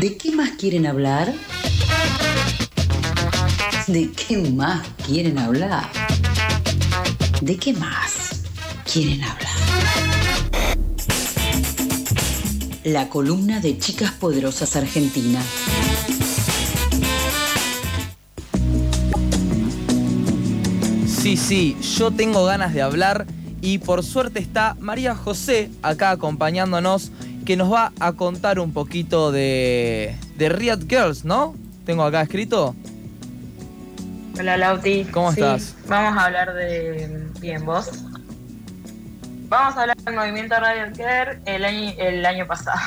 ¿De qué más quieren hablar? ¿De qué más quieren hablar? ¿De qué más quieren hablar? La columna de Chicas Poderosas Argentina. Sí, sí, yo tengo ganas de hablar y por suerte está María José acá acompañándonos que nos va a contar un poquito de, de Riot Girls, ¿no? Tengo acá escrito. Hola Lauti. ¿Cómo Sí, estás? Vamos a hablar de. Bien, vos. Vamos a hablar del movimiento Radio Care el año, el año pasado.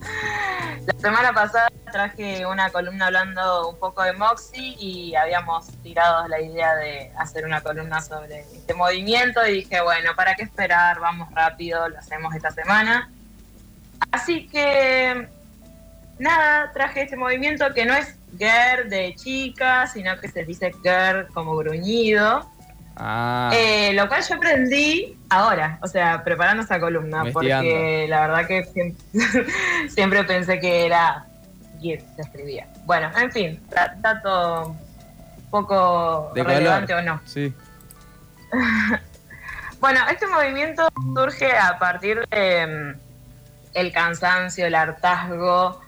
La semana pasada traje una columna hablando un poco de Moxie y habíamos tirado la idea de hacer una columna sobre este movimiento y dije, bueno, ¿para qué esperar? Vamos rápido, lo hacemos esta semana. Así que, nada, traje este movimiento que no es girl de chica, sino que se dice girl como gruñido. Ah, Eh, lo cual yo aprendí ahora, o sea, preparando esa columna, porque la verdad que siempre, siempre pensé que era Git, se escribía. Bueno, en fin, da- dato poco de relevante color. o no. Sí. Bueno, este movimiento surge a partir de mm, el cansancio, el hartazgo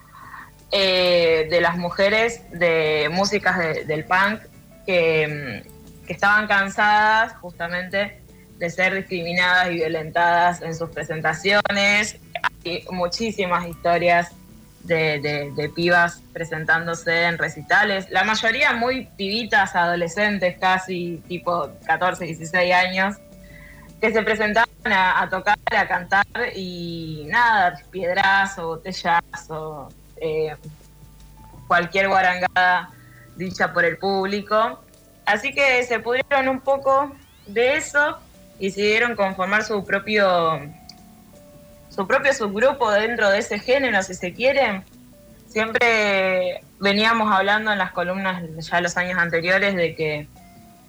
eh, de las mujeres de músicas de- del punk que, mm, que estaban cansadas justamente de ser discriminadas y violentadas en sus presentaciones. Hay muchísimas historias de, de- de pibas presentándose en recitales, la mayoría muy pibitas, adolescentes, casi tipo 14, 16 años, que se presentaban a, tocar, a cantar y nada, piedrazo, botellazo, eh, cualquier guarangada dicha por el público. Así que se pudieron un poco de eso y decidieron conformar su propio su propio subgrupo dentro de ese género, si se quiere. Siempre veníamos hablando en las columnas ya los años anteriores de que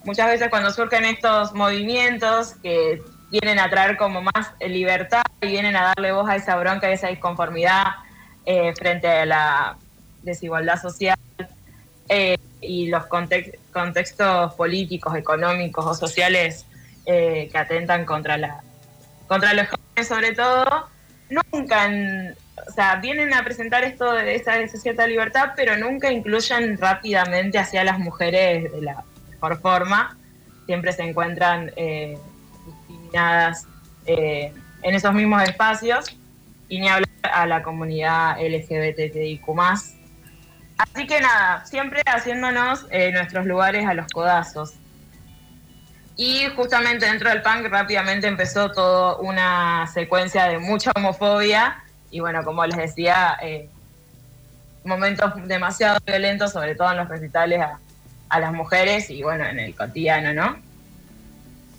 muchas veces cuando surgen estos movimientos que vienen a traer como más libertad y vienen a darle voz a esa bronca y esa disconformidad eh, frente a la desigualdad social eh, y los context- contextos políticos, económicos o sociales eh, que atentan contra la contra los jóvenes sobre todo, nunca, o sea, vienen a presentar esto de esa, esa cierta libertad, pero nunca incluyen rápidamente hacia las mujeres de la mejor forma. Siempre se encuentran discriminadas eh, en esos mismos espacios y ni hablar a la comunidad LGBTIQ+. Así que nada, siempre haciéndonos eh, nuestros lugares a los codazos. Y justamente dentro del punk rápidamente empezó toda una secuencia de mucha homofobia y bueno, como les decía, eh, momentos demasiado violentos, sobre todo en los recitales a, a las mujeres y bueno, en el cotidiano, ¿no?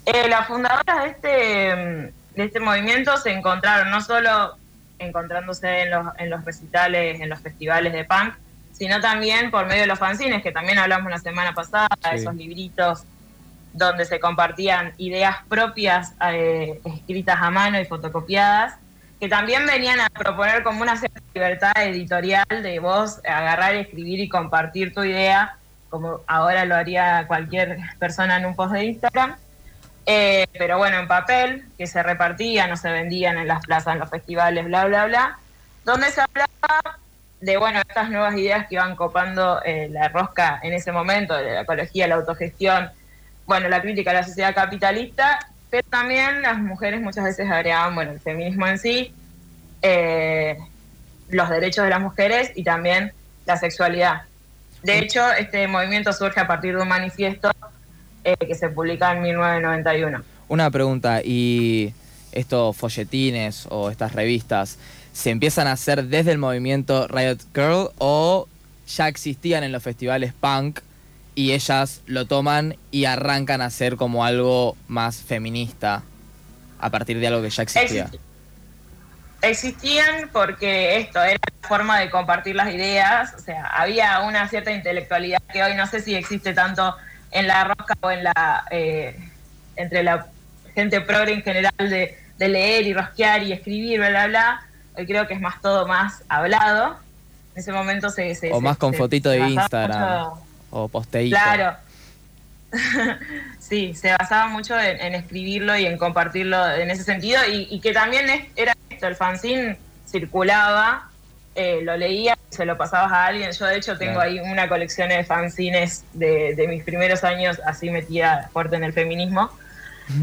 Eh, las fundadoras de este, mm, de este movimiento se encontraron no solo encontrándose en los, en los recitales, en los festivales de punk, sino también por medio de los fanzines, que también hablamos la semana pasada, Sí. esos libritos donde se compartían ideas propias eh, escritas a mano y fotocopiadas, que también venían a proponer como una cierta libertad editorial de vos agarrar, escribir y compartir tu idea, como ahora lo haría cualquier persona en un post de Instagram. Eh, pero bueno, en papel, que se repartían o se vendían en las plazas, en los festivales, bla, bla, bla, donde se hablaba de, bueno, estas nuevas ideas que iban copando eh, la rosca en ese momento, de la ecología, la autogestión, bueno, la crítica a la sociedad capitalista, pero también las mujeres muchas veces agregaban, bueno, el feminismo en sí, eh, los derechos de las mujeres y también la sexualidad. De hecho, este movimiento surge a partir de un manifiesto eh, que se publica en 1991. Una pregunta, ¿y estos folletines o estas revistas se empiezan a hacer desde el movimiento Riot Girl o ya existían en los festivales punk y ellas lo toman y arrancan a hacer como algo más feminista a partir de algo que ya existía? Exist- Existían porque esto era la forma de compartir las ideas, o sea, había una cierta intelectualidad que hoy no sé si existe tanto en la rosca o en la eh, entre la gente progre en general de, de leer y rosquear y escribir, bla, bla, bla. Hoy creo que es más todo más hablado. ese momento se... se- O se- más con se- fotito de Instagram. mucho- O posteíto. Claro. sí, se basaba mucho en, en escribirlo y en compartirlo en ese sentido y, y que también es- era esto, el fanzine circulaba, eh, lo leía, se lo pasabas a alguien. Yo de hecho tengo Claro. ahí una colección de fanzines de, de mis primeros años así metida fuerte en el feminismo,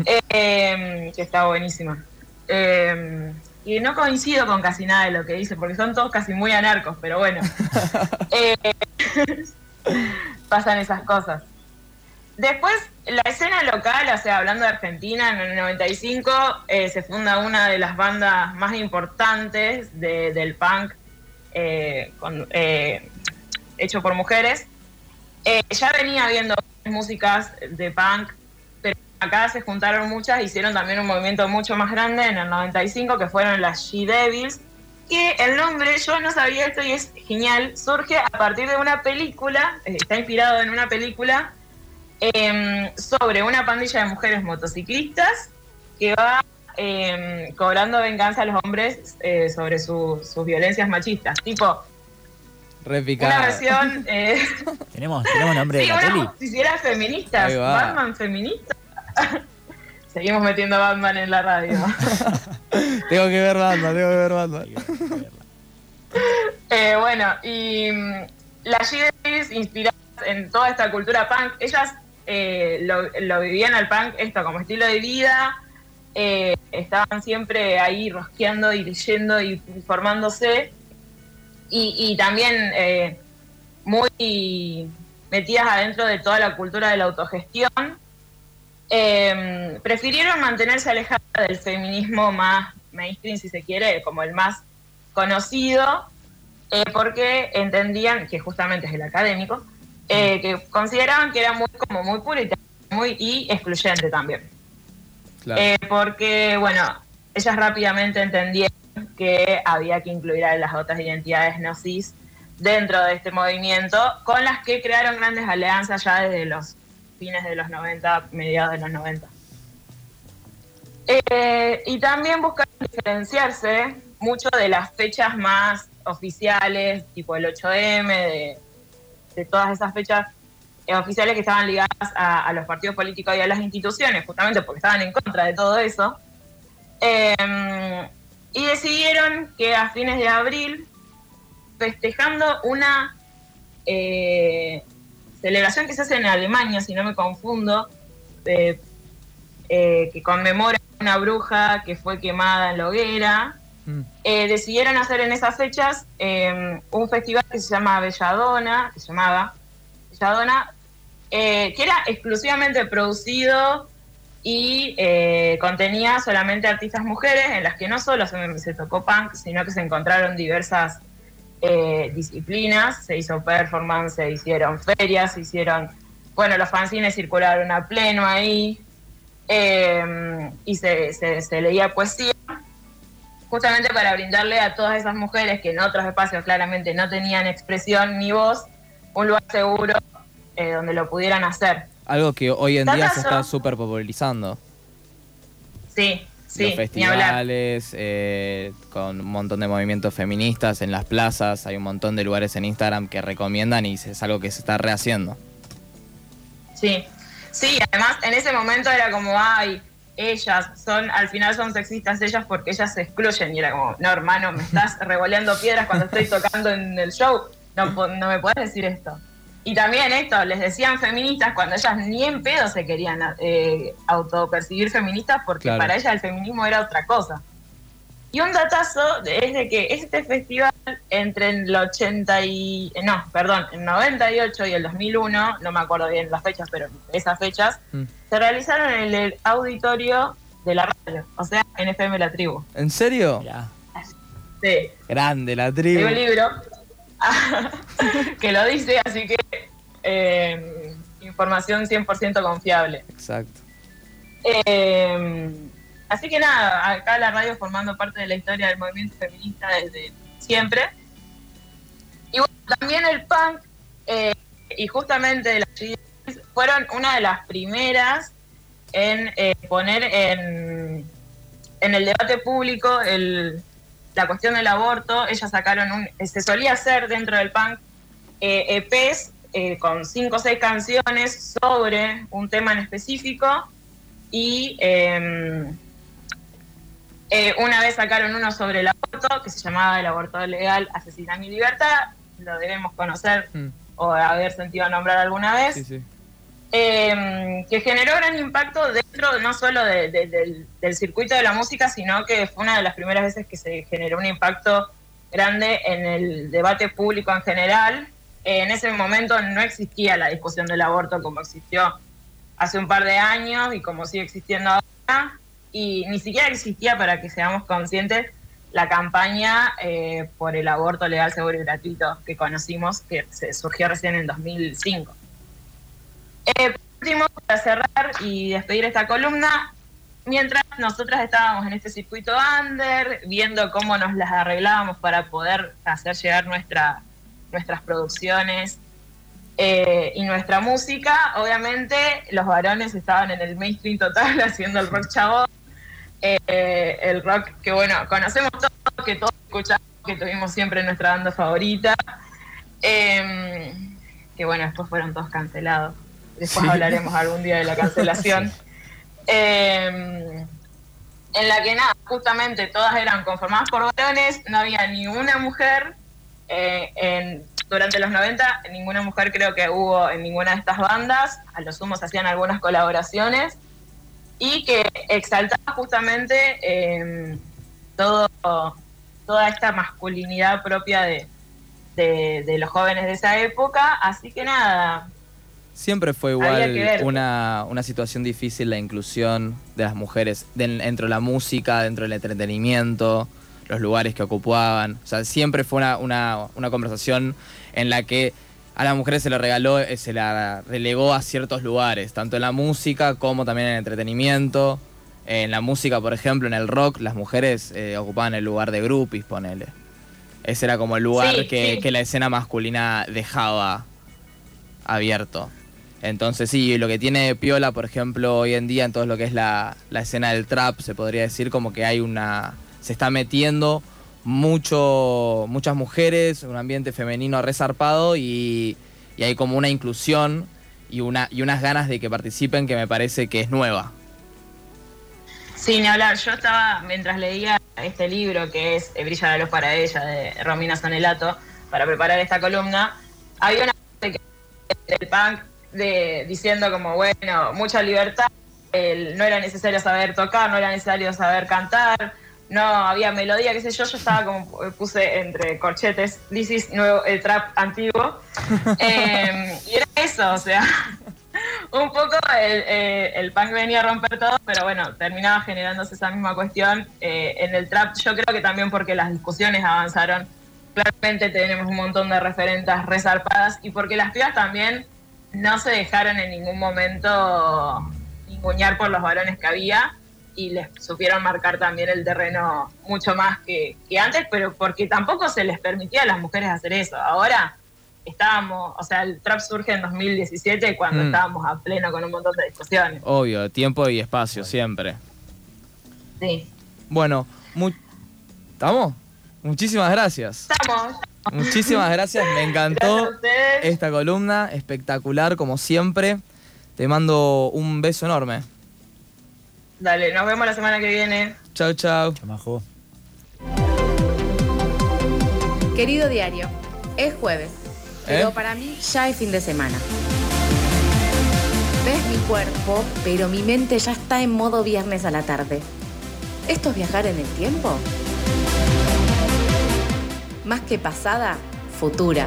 eh, que está buenísima. Eh, y no coincido con casi nada de lo que dice, porque son todos casi muy anarcos, pero bueno. Eh, pasan esas cosas. Después, la escena local, o sea, hablando de Argentina, en el 95 eh, se funda una de las bandas más importantes de- del punk eh, con- eh, hecho por mujeres. Eh, ya venía viendo músicas de punk, pero acá se juntaron muchas, hicieron también un movimiento mucho más grande en el 95, que fueron las She Devils, que el nombre, yo no sabía esto y es genial, surge a partir de una película, eh, está inspirado en una película em, sobre una pandilla de mujeres motociclistas que va em, cobrando venganza a los hombres eh, sobre su- sus violencias machistas. Tipo, Re una versión... eh, ¿Tenemos, ¿Tenemos nombre de la una peli? justiciera feminista. Batman feminista. Seguimos metiendo a Batman en la radio. Tengo que ver banda, tengo que ver banda. Eh, bueno, y mm, las G-Days inspiradas en toda esta cultura punk, ellas eh, lo, lo vivían al punk esto como estilo de vida, eh, estaban siempre ahí rosqueando y leyendo y formándose, y, también eh, muy metidas adentro de toda la cultura de la autogestión. Eh, prefirieron mantenerse alejadas del feminismo más mainstream, si se quiere, como el más conocido, eh, porque entendían, que justamente es el académico, que consideraban que era muy como muy puritario muy, y excluyente también. Eh, porque, bueno, ellas rápidamente entendieron que había que incluir a las otras identidades no cis dentro de este movimiento, con las que crearon grandes alianzas ya desde los fines de los 90, mediados de los 90. Eh, y también buscaron diferenciarse mucho de las fechas más oficiales, tipo el 8M, de, todas esas fechas oficiales que estaban ligadas a, a los partidos políticos y a las instituciones, justamente porque estaban en contra de todo eso. Eh, y decidieron que a fines de abril, festejando una eh, celebración que se hace en Alemania, si no me confundo, eh, que conmemora una bruja que fue quemada en la hoguera, Mm. eh, decidieron hacer en esas fechas eh, un festival que se llama Belladona, que se llamaba Belladona, eh, que era exclusivamente producido y eh, contenía solamente artistas mujeres, en las que no solo se, tocó punk, sino que se encontraron diversas eh, disciplinas, se hizo performance, se hicieron ferias, se hicieron, bueno, los fanzines circularon a pleno ahí, eh, y se- se leía poesía, justamente para brindarle a todas esas mujeres que en otros espacios claramente no tenían expresión ni voz, un lugar seguro eh, donde lo pudieran hacer. Algo que hoy en día se está súper popularizando. Sí, sí, Los festivales, eh, con un montón de movimientos feministas en las plazas, hay un montón de lugares en Instagram que recomiendan y es algo que se está rehaciendo. Sí, sí, además en ese momento era como, ay, ellas son, al final son sexistas ellas porque ellas se excluyen y era como, no hermano, me estás revoleando piedras cuando estoy tocando en el show, no, no me puedes decir esto. Y también esto, les decían feministas cuando ellas ni en pedo se querían eh, autopercibir feministas porque Claro. para ellas el feminismo era otra cosa. Y un datazo es de que este festival entre el 80 y... eh, No, perdón, el 98 y el 2001, no me acuerdo bien las fechas, pero esas fechas, Mm. se realizaron en el auditorio de la radio, o sea, en FM La Tribu. ¿En serio? Sí, Grande la tribu. un libro que lo dice, así que eh, información 100% confiable. Exacto. Eh, así que nada, acá la radio formando parte de la historia del movimiento feminista desde siempre. Y bueno, también el punk eh, y justamente las fueron una de las primeras en eh, poner en, en el debate público el la cuestión del aborto, ellas sacaron un, se solía hacer dentro del punk eh, EPs eh, con cinco o seis canciones sobre un tema en específico y em, eh, una vez sacaron uno sobre el aborto que se llamaba El aborto legal, asesina mi libertad, lo debemos conocer Mm. o haber sentido nombrar alguna vez Sí, sí. Eh, que generó gran impacto dentro no solo de- de- del, del circuito de la música, sino que fue una de las primeras veces que se generó un impacto grande en el debate público en general. Eh, en ese momento no existía la discusión del aborto como existió hace un par de años y como sigue existiendo ahora, y ni siquiera existía, para que seamos conscientes, la campaña eh, por el aborto legal, seguro y gratuito que conocimos, que se surgió recién en 2005. Eh, último, para cerrar y despedir esta columna, mientras nosotras estábamos en este circuito under, viendo cómo nos las arreglábamos para poder hacer llegar nuestra, nuestras producciones eh, y nuestra música, obviamente los varones estaban en el mainstream total haciendo el rock chabón, eh, el rock que bueno, conocemos todos, que todos escuchamos, que tuvimos siempre nuestra banda favorita, eh, que bueno, después fueron todos cancelados. Después Sí. hablaremos algún día de la cancelación. Eh, en la que nada, justamente todas eran conformadas por varones, no había ninguna mujer. eh, en, durante los 90, ninguna mujer creo que hubo en ninguna de estas bandas, a lo sumo se hacían algunas colaboraciones, y que exaltaba justamente eh, todo, toda esta masculinidad propia de, de, de los jóvenes de esa época. Así que nada, Siempre fue igual una, una situación difícil la inclusión de las mujeres den- dentro de la música, dentro del entretenimiento, los lugares que ocupaban. O sea, siempre fue una, una, una conversación en la que a las mujeres se le regaló, eh, se la relegó a ciertos lugares, tanto en la música como también en el entretenimiento. En la música, por ejemplo, en el rock, las mujeres eh, ocupaban el lugar de groupies, ponele. Ese era como el lugar Sí, que, sí. que la escena masculina dejaba abierto. Entonces sí, lo que tiene Piola, por ejemplo, hoy en día en todo lo que es la, la escena del trap, se podría decir como que hay una... se está metiendo mucho, muchas mujeres, un ambiente femenino resarpado y, y hay como una inclusión y, una, y unas ganas de que participen que me parece que es nueva. Sin hablar, yo estaba, mientras leía este libro que es eh, Brilla la luz para ella, de Romina Sanelato, para preparar esta columna, había una parte que del punk de, diciendo como, bueno, mucha libertad, el- no era necesario saber tocar, no era necesario saber cantar, no había melodía, qué sé yo, yo estaba como, eh, puse entre corchetes, this is nuevo, el trap antiguo, Eh, y era eso, o sea, un poco el, eh, el punk venía a romper todo, pero bueno, terminaba generándose esa misma cuestión. Eh, en el trap yo creo que también porque las discusiones avanzaron, claramente tenemos un montón de referentes resarpadas y porque las pibas también no se dejaron en ningún momento ningunear por los varones que había y les supieron marcar también el terreno mucho más que, que antes, pero porque tampoco se les permitía a las mujeres hacer eso. Ahora estábamos, o sea, el trap surge en 2017 cuando Mm. estábamos a pleno con un montón de discusiones. Obvio, tiempo y espacio siempre. Sí. Bueno, ¿estamos? Muchísimas gracias. Estamos. Muchísimas gracias, me encantó Gracias esta columna, espectacular como siempre. Te mando un beso enorme. Dale, nos vemos la semana que viene. Chau, chau. Chamajo. Querido diario, es jueves, pero ¿Eh? para mí ya es fin de semana. Ves mi cuerpo, pero mi mente ya está en modo viernes a la tarde. ¿Esto es viajar en el tiempo? Más que pasada, futura.